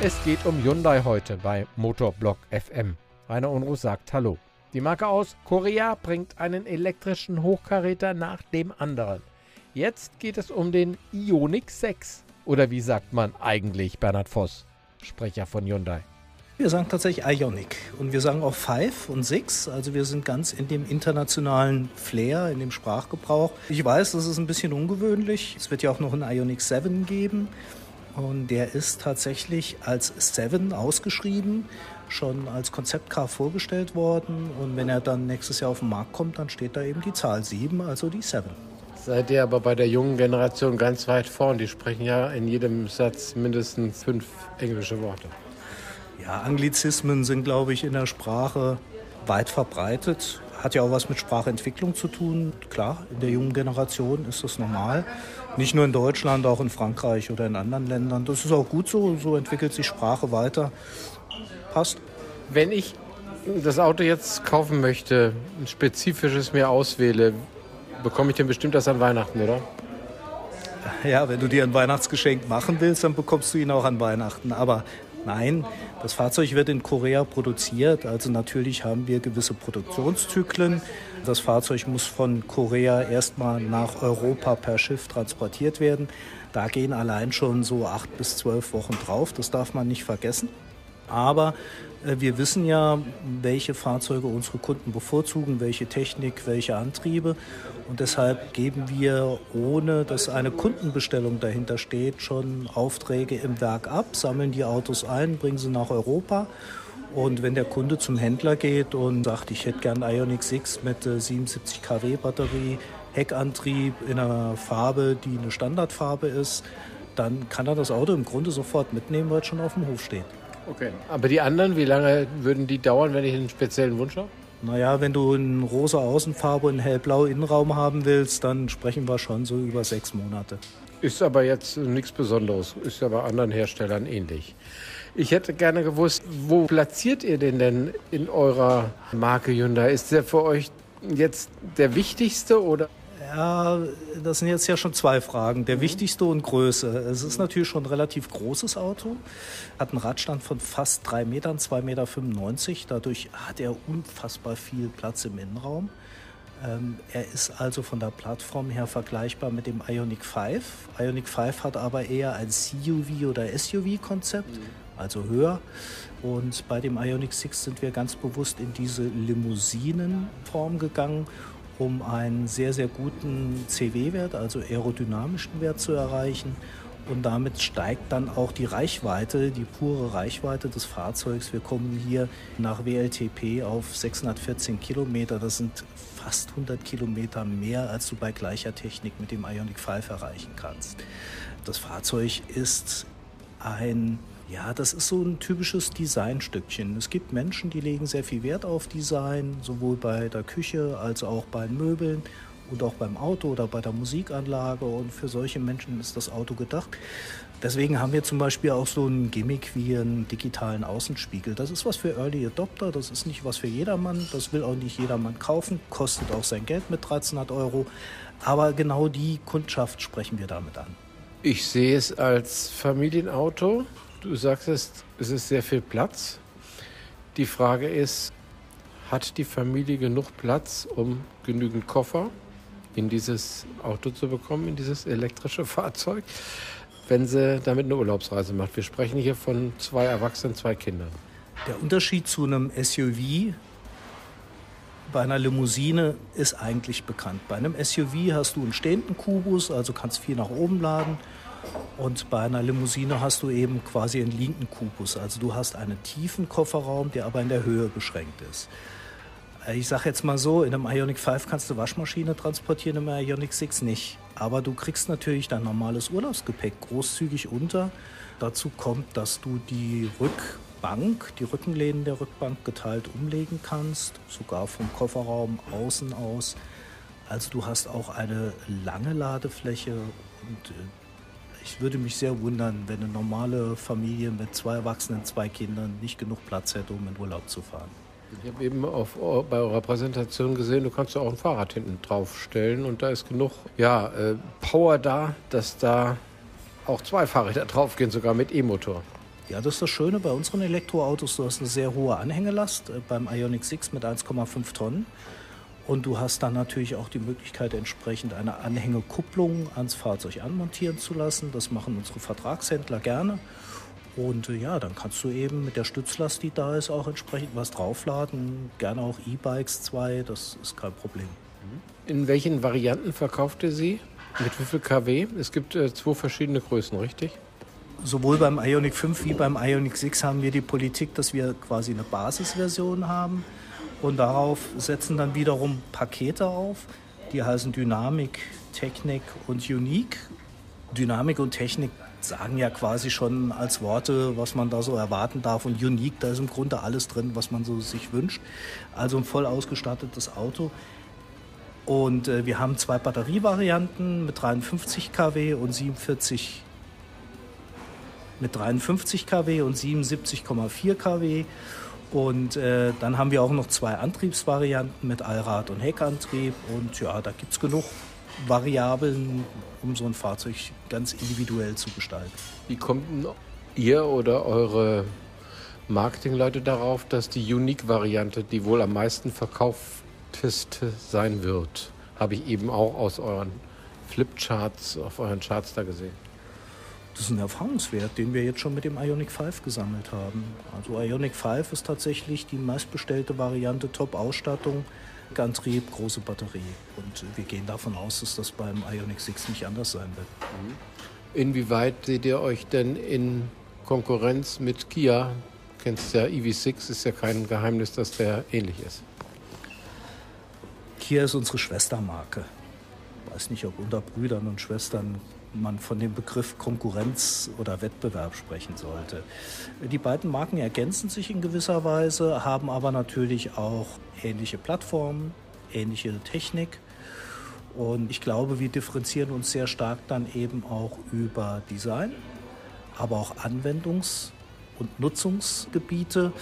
Es geht um Hyundai heute bei Motorblock FM. Rainer Unruh sagt Hallo. Die Marke aus Korea bringt einen elektrischen Hochkaräter nach dem anderen. Jetzt geht es um den Ioniq 6. Oder wie sagt man eigentlich Bernhard Voss, Sprecher von Hyundai? Wir sagen tatsächlich Ionic und wir sagen auch Five und Six. Also wir sind ganz in dem internationalen Flair, in dem Sprachgebrauch. Ich weiß, das ist ein bisschen ungewöhnlich. Es wird ja auch noch einen Ionic 7 geben. Und der ist tatsächlich als Seven ausgeschrieben, schon als Konzeptcar vorgestellt worden. Und wenn er dann nächstes Jahr auf den Markt kommt, dann steht da eben die Zahl 7, also die Seven. Seid ihr aber bei der jungen Generation ganz weit vorn. Die sprechen ja in jedem Satz mindestens fünf englische Worte. Ja, Anglizismen sind, glaube ich, in der Sprache weit verbreitet. Hat ja auch was mit Sprachentwicklung zu tun. Klar, in der jungen Generation ist das normal. Nicht nur in Deutschland, auch in Frankreich oder in anderen Ländern. Das ist auch gut so. So entwickelt sich Sprache weiter. Passt. Wenn ich das Auto jetzt kaufen möchte, ein spezifisches mir auswähle, bekomme ich den bestimmt das an Weihnachten, oder? Ja, wenn du dir ein Weihnachtsgeschenk machen willst, dann bekommst du ihn auch an Weihnachten. Aber nein, das Fahrzeug wird in Korea produziert. Also natürlich haben wir gewisse Produktionszyklen. Das Fahrzeug muss von Korea erstmal nach Europa per Schiff transportiert werden. Da gehen allein schon so acht bis zwölf Wochen drauf. Das darf man nicht vergessen. Aber wir wissen ja, welche Fahrzeuge unsere Kunden bevorzugen, welche Technik, welche Antriebe. Und deshalb geben wir, ohne dass eine Kundenbestellung dahinter steht, schon Aufträge im Werk ab, sammeln die Autos ein, bringen sie nach Europa. Und wenn der Kunde zum Händler geht und sagt, ich hätte gern Ioniq 6 mit 77 äh, kW Batterie, Heckantrieb in einer Farbe, die eine Standardfarbe ist, dann kann er das Auto im Grunde sofort mitnehmen, weil es schon auf dem Hof steht. Okay. Aber die anderen, wie lange würden die dauern, wenn ich einen speziellen Wunsch habe? Naja, wenn du eine rosa Außenfarbe und einen hellblau Innenraum haben willst, dann sprechen wir schon so über sechs Monate. Ist aber jetzt nichts Besonderes, ist ja bei anderen Herstellern ähnlich. Ich hätte gerne gewusst, wo platziert ihr den denn in eurer Marke Hyundai? Ist der für euch jetzt der wichtigste oder das sind jetzt ja schon zwei Fragen. Der mhm. wichtigste und Größe. Es ist natürlich schon ein relativ großes Auto, hat einen Radstand von fast drei Metern, 2,95 Meter. Dadurch hat er unfassbar viel Platz im Innenraum. Ähm, er ist also von der Plattform her vergleichbar mit dem Ionic 5. Ionic 5 hat aber eher ein CUV oder SUV-Konzept, mhm. also höher. Und bei dem Ionic 6 sind wir ganz bewusst in diese Limousinenform gegangen um einen sehr, sehr guten CW-Wert, also aerodynamischen Wert zu erreichen. Und damit steigt dann auch die Reichweite, die pure Reichweite des Fahrzeugs. Wir kommen hier nach WLTP auf 614 Kilometer. Das sind fast 100 Kilometer mehr, als du bei gleicher Technik mit dem Ionic 5 erreichen kannst. Das Fahrzeug ist ein ja, das ist so ein typisches Designstückchen. Es gibt Menschen, die legen sehr viel Wert auf Design, sowohl bei der Küche als auch bei Möbeln und auch beim Auto oder bei der Musikanlage. Und für solche Menschen ist das Auto gedacht. Deswegen haben wir zum Beispiel auch so ein Gimmick wie einen digitalen Außenspiegel. Das ist was für Early Adopter, das ist nicht was für jedermann, das will auch nicht jedermann kaufen, kostet auch sein Geld mit 1300 Euro. Aber genau die Kundschaft sprechen wir damit an. Ich sehe es als Familienauto. Du sagst es, ist sehr viel Platz. Die Frage ist, hat die Familie genug Platz, um genügend Koffer in dieses Auto zu bekommen, in dieses elektrische Fahrzeug, wenn sie damit eine Urlaubsreise macht? Wir sprechen hier von zwei Erwachsenen, zwei Kindern. Der Unterschied zu einem SUV bei einer Limousine ist eigentlich bekannt. Bei einem SUV hast du einen stehenden Kubus, also kannst viel nach oben laden. Und bei einer Limousine hast du eben quasi einen linken Kubus. Also du hast einen tiefen Kofferraum, der aber in der Höhe beschränkt ist. Ich sage jetzt mal so, in einem Ionic 5 kannst du Waschmaschine transportieren, im Ionic 6 nicht. Aber du kriegst natürlich dein normales Urlaubsgepäck großzügig unter. Dazu kommt, dass du die Rückbank, die Rückenlehnen der Rückbank geteilt umlegen kannst, sogar vom Kofferraum außen aus. Also du hast auch eine lange Ladefläche und äh, ich würde mich sehr wundern, wenn eine normale Familie mit zwei Erwachsenen, zwei Kindern nicht genug Platz hätte, um in Urlaub zu fahren. Ich habe eben auf, bei eurer Präsentation gesehen, du kannst ja auch ein Fahrrad hinten draufstellen und da ist genug ja, äh, Power da, dass da auch zwei Fahrräder draufgehen, sogar mit E-Motor. Ja, das ist das Schöne bei unseren Elektroautos. Du hast eine sehr hohe Anhängelast äh, beim Ioniq 6 mit 1,5 Tonnen. Und du hast dann natürlich auch die Möglichkeit, entsprechend eine Anhängekupplung ans Fahrzeug anmontieren zu lassen. Das machen unsere Vertragshändler gerne. Und äh, ja, dann kannst du eben mit der Stützlast, die da ist, auch entsprechend was draufladen. Gerne auch E-Bikes 2, das ist kein Problem. In welchen Varianten verkauft ihr sie? Mit wie viel kW? Es gibt äh, zwei verschiedene Größen, richtig? Sowohl beim Ionic 5 wie beim Ionic 6 haben wir die Politik, dass wir quasi eine Basisversion haben und darauf setzen dann wiederum Pakete auf, die heißen Dynamik, Technik und Unique. Dynamik und Technik sagen ja quasi schon als Worte, was man da so erwarten darf. Und Unique, da ist im Grunde alles drin, was man so sich wünscht. Also ein voll ausgestattetes Auto. Und äh, wir haben zwei Batterievarianten mit 53 kW und 47 mit 53 kW und 77,4 kW. Und äh, dann haben wir auch noch zwei Antriebsvarianten mit Allrad- und Heckantrieb. Und ja, da gibt es genug Variablen, um so ein Fahrzeug ganz individuell zu gestalten. Wie kommt ihr oder eure Marketingleute darauf, dass die Unique-Variante die wohl am meisten verkaufteste sein wird? Habe ich eben auch aus euren Flipcharts, auf euren Charts da gesehen. Das ist ein Erfahrungswert, den wir jetzt schon mit dem Ionic 5 gesammelt haben. Also Ionic 5 ist tatsächlich die meistbestellte Variante, Top-Ausstattung, Antrieb, große Batterie. Und wir gehen davon aus, dass das beim Ionic 6 nicht anders sein wird. Mhm. Inwieweit seht ihr euch denn in Konkurrenz mit Kia? Du kennst ja EV6, ist ja kein Geheimnis, dass der ähnlich ist. Kia ist unsere Schwestermarke. Ich weiß nicht, ob unter Brüdern und Schwestern man von dem Begriff Konkurrenz oder Wettbewerb sprechen sollte. Die beiden Marken ergänzen sich in gewisser Weise, haben aber natürlich auch ähnliche Plattformen, ähnliche Technik. Und ich glaube, wir differenzieren uns sehr stark dann eben auch über Design, aber auch Anwendungs- und Nutzungsgebiete.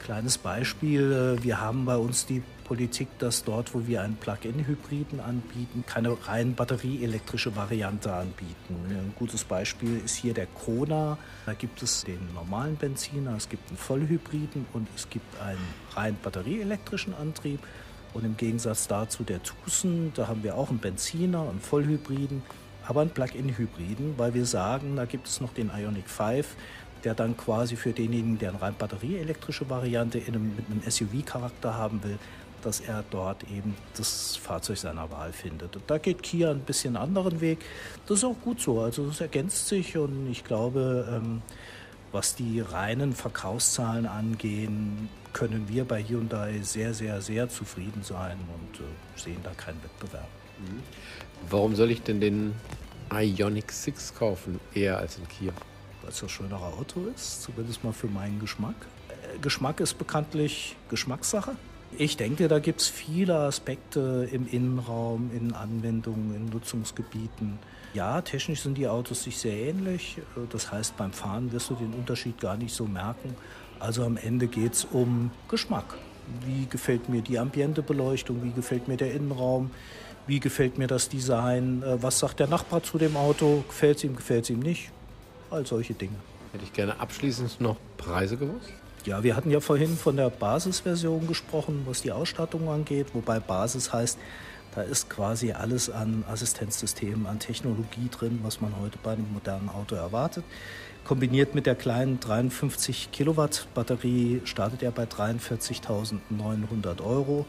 Kleines Beispiel, wir haben bei uns die Politik, dass dort, wo wir einen Plug-in-Hybriden anbieten, keine rein batterieelektrische Variante anbieten. Ein gutes Beispiel ist hier der Kona. Da gibt es den normalen Benziner, es gibt einen Vollhybriden und es gibt einen rein batterieelektrischen Antrieb. Und im Gegensatz dazu der Tucson, da haben wir auch einen Benziner, einen Vollhybriden, aber einen Plug-in-Hybriden, weil wir sagen, da gibt es noch den Ionic 5, der dann quasi für denjenigen, der eine rein batterieelektrische Variante in einem, mit einem SUV-Charakter haben will, dass er dort eben das Fahrzeug seiner Wahl findet. Und da geht Kia ein bisschen anderen Weg. Das ist auch gut so. Also das ergänzt sich und ich glaube, ähm, was die reinen Verkaufszahlen angehen, können wir bei Hyundai sehr, sehr, sehr zufrieden sein und äh, sehen da keinen Wettbewerb. Mhm. Warum soll ich denn den Ionic 6 kaufen, eher als ein Kia? Weil es ein schönere Auto ist, zumindest mal für meinen Geschmack. Äh, Geschmack ist bekanntlich Geschmackssache. Ich denke, da gibt es viele Aspekte im Innenraum, in Anwendungen, in Nutzungsgebieten. Ja, technisch sind die Autos sich sehr ähnlich. Das heißt, beim Fahren wirst du den Unterschied gar nicht so merken. Also am Ende geht es um Geschmack. Wie gefällt mir die Ambientebeleuchtung? Wie gefällt mir der Innenraum? Wie gefällt mir das Design? Äh, was sagt der Nachbar zu dem Auto? Gefällt es ihm, gefällt es ihm nicht? All solche Dinge. Hätte ich gerne abschließend noch Preise gewusst. Ja, wir hatten ja vorhin von der Basisversion gesprochen, was die Ausstattung angeht, wobei Basis heißt, da ist quasi alles an Assistenzsystemen, an Technologie drin, was man heute bei einem modernen Auto erwartet. Kombiniert mit der kleinen 53 Kilowatt Batterie startet er bei 43.900 Euro.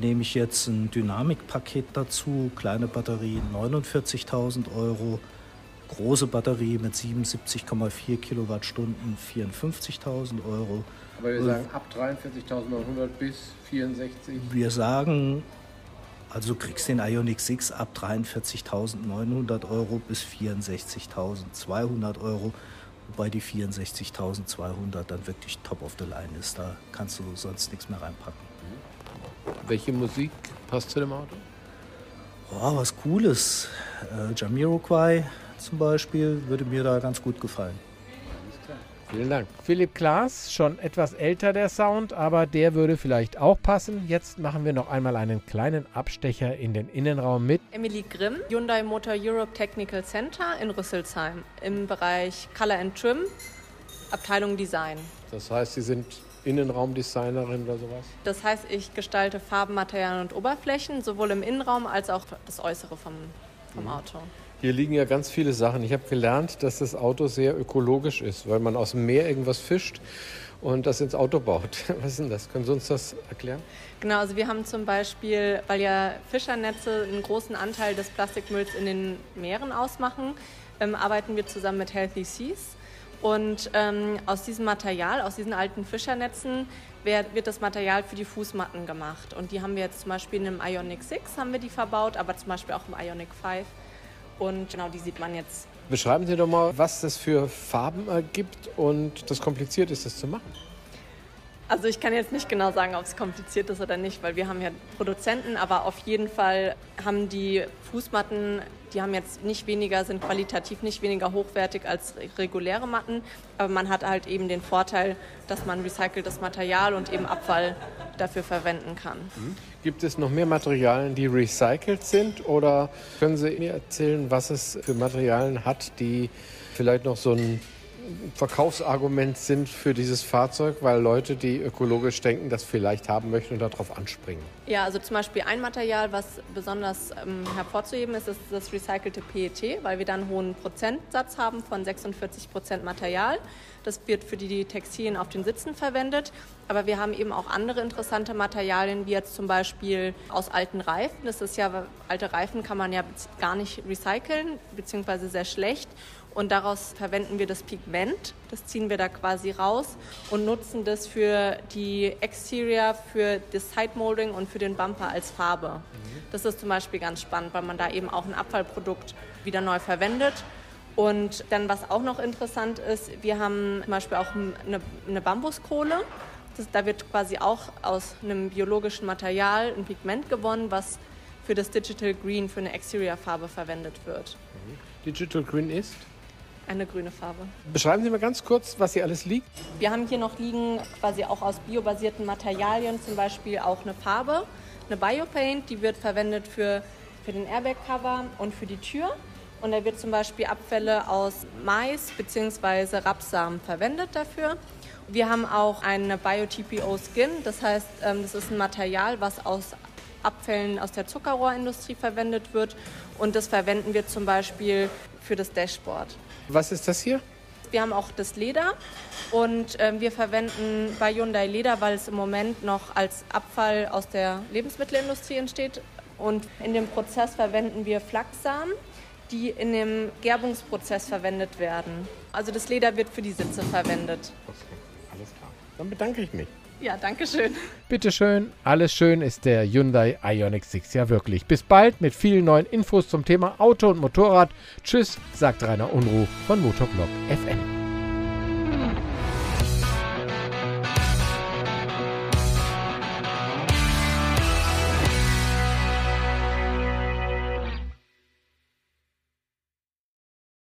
Nehme ich jetzt ein Dynamikpaket dazu, kleine Batterie 49.000 Euro, große Batterie mit 77,4 Kilowattstunden 54.000 Euro. Aber wir sagen ab 43.900 bis 64. Wir sagen, also du kriegst den Ioniq 6 ab 43.900 Euro bis 64.200 Euro, wobei die 64.200 dann wirklich top of the line ist. Da kannst du sonst nichts mehr reinpacken. Welche Musik passt zu dem Auto? Oh, was Cooles. Äh, Jamiroquai, zum Beispiel würde mir da ganz gut gefallen. Vielen Dank. Philipp Klaas, schon etwas älter der Sound, aber der würde vielleicht auch passen. Jetzt machen wir noch einmal einen kleinen Abstecher in den Innenraum mit Emily Grimm, Hyundai Motor Europe Technical Center in Rüsselsheim im Bereich Color and Trim Abteilung Design. Das heißt, Sie sind Innenraumdesignerin oder sowas? Das heißt, ich gestalte Farben, Materialien und Oberflächen, sowohl im Innenraum als auch das Äußere vom, vom Auto. Hier liegen ja ganz viele Sachen. Ich habe gelernt, dass das Auto sehr ökologisch ist, weil man aus dem Meer irgendwas fischt und das ins Auto baut. Was ist denn das? Können Sie uns das erklären? Genau, also wir haben zum Beispiel, weil ja Fischernetze einen großen Anteil des Plastikmülls in den Meeren ausmachen, ähm, arbeiten wir zusammen mit Healthy Seas. Und ähm, aus diesem Material, aus diesen alten Fischernetzen, wird, wird das Material für die Fußmatten gemacht. Und die haben wir jetzt zum Beispiel in einem Ionic 6 haben wir die verbaut, aber zum Beispiel auch im Ionic 5. Und genau die sieht man jetzt. Beschreiben Sie doch mal, was das für Farben ergibt und das kompliziert ist, das zu machen. Also ich kann jetzt nicht genau sagen, ob es kompliziert ist oder nicht, weil wir haben ja Produzenten, aber auf jeden Fall haben die Fußmatten, die haben jetzt nicht weniger, sind qualitativ nicht weniger hochwertig als reguläre Matten, aber man hat halt eben den Vorteil, dass man recyceltes Material und eben Abfall dafür verwenden kann. Mhm. Gibt es noch mehr Materialien, die recycelt sind oder können Sie mir erzählen, was es für Materialien hat, die vielleicht noch so ein Verkaufsargument sind für dieses Fahrzeug, weil Leute, die ökologisch denken, das vielleicht haben möchten und darauf anspringen. Ja, also zum Beispiel ein Material, was besonders ähm, hervorzuheben ist, ist das recycelte PET, weil wir dann einen hohen Prozentsatz haben von 46 Prozent Material. Das wird für die Textilien auf den Sitzen verwendet. Aber wir haben eben auch andere interessante Materialien, wie jetzt zum Beispiel aus alten Reifen. Das ist ja, alte Reifen kann man ja gar nicht recyceln, beziehungsweise sehr schlecht. Und daraus verwenden wir das Pigment, das ziehen wir da quasi raus und nutzen das für die Exterior, für das Sidemolding und für den Bumper als Farbe. Das ist zum Beispiel ganz spannend, weil man da eben auch ein Abfallprodukt wieder neu verwendet. Und dann, was auch noch interessant ist, wir haben zum Beispiel auch eine, eine Bambuskohle. Das, da wird quasi auch aus einem biologischen Material ein Pigment gewonnen, was für das Digital Green, für eine Exterior-Farbe verwendet wird. Digital Green ist? Eine grüne Farbe. Beschreiben Sie mal ganz kurz, was hier alles liegt. Wir haben hier noch liegen quasi auch aus biobasierten Materialien, zum Beispiel auch eine Farbe, eine Biopaint, die wird verwendet für, für den Airbag-Cover und für die Tür. Und da wird zum Beispiel Abfälle aus Mais bzw. Rapsamen verwendet dafür. Wir haben auch eine Bio-TPO Skin, das heißt, ähm, das ist ein Material, was aus Abfällen aus der Zuckerrohrindustrie verwendet wird. Und das verwenden wir zum Beispiel für das Dashboard. Was ist das hier? Wir haben auch das Leder und äh, wir verwenden bei Hyundai Leder, weil es im Moment noch als Abfall aus der Lebensmittelindustrie entsteht. Und in dem Prozess verwenden wir Flachssamen, die in dem Gerbungsprozess verwendet werden. Also das Leder wird für die Sitze verwendet. Okay, alles klar. Dann bedanke ich mich. Ja, danke schön. Bitteschön, alles schön ist der Hyundai Ioniq 6 ja wirklich. Bis bald mit vielen neuen Infos zum Thema Auto und Motorrad. Tschüss, sagt Rainer Unruh von Motoblog FM.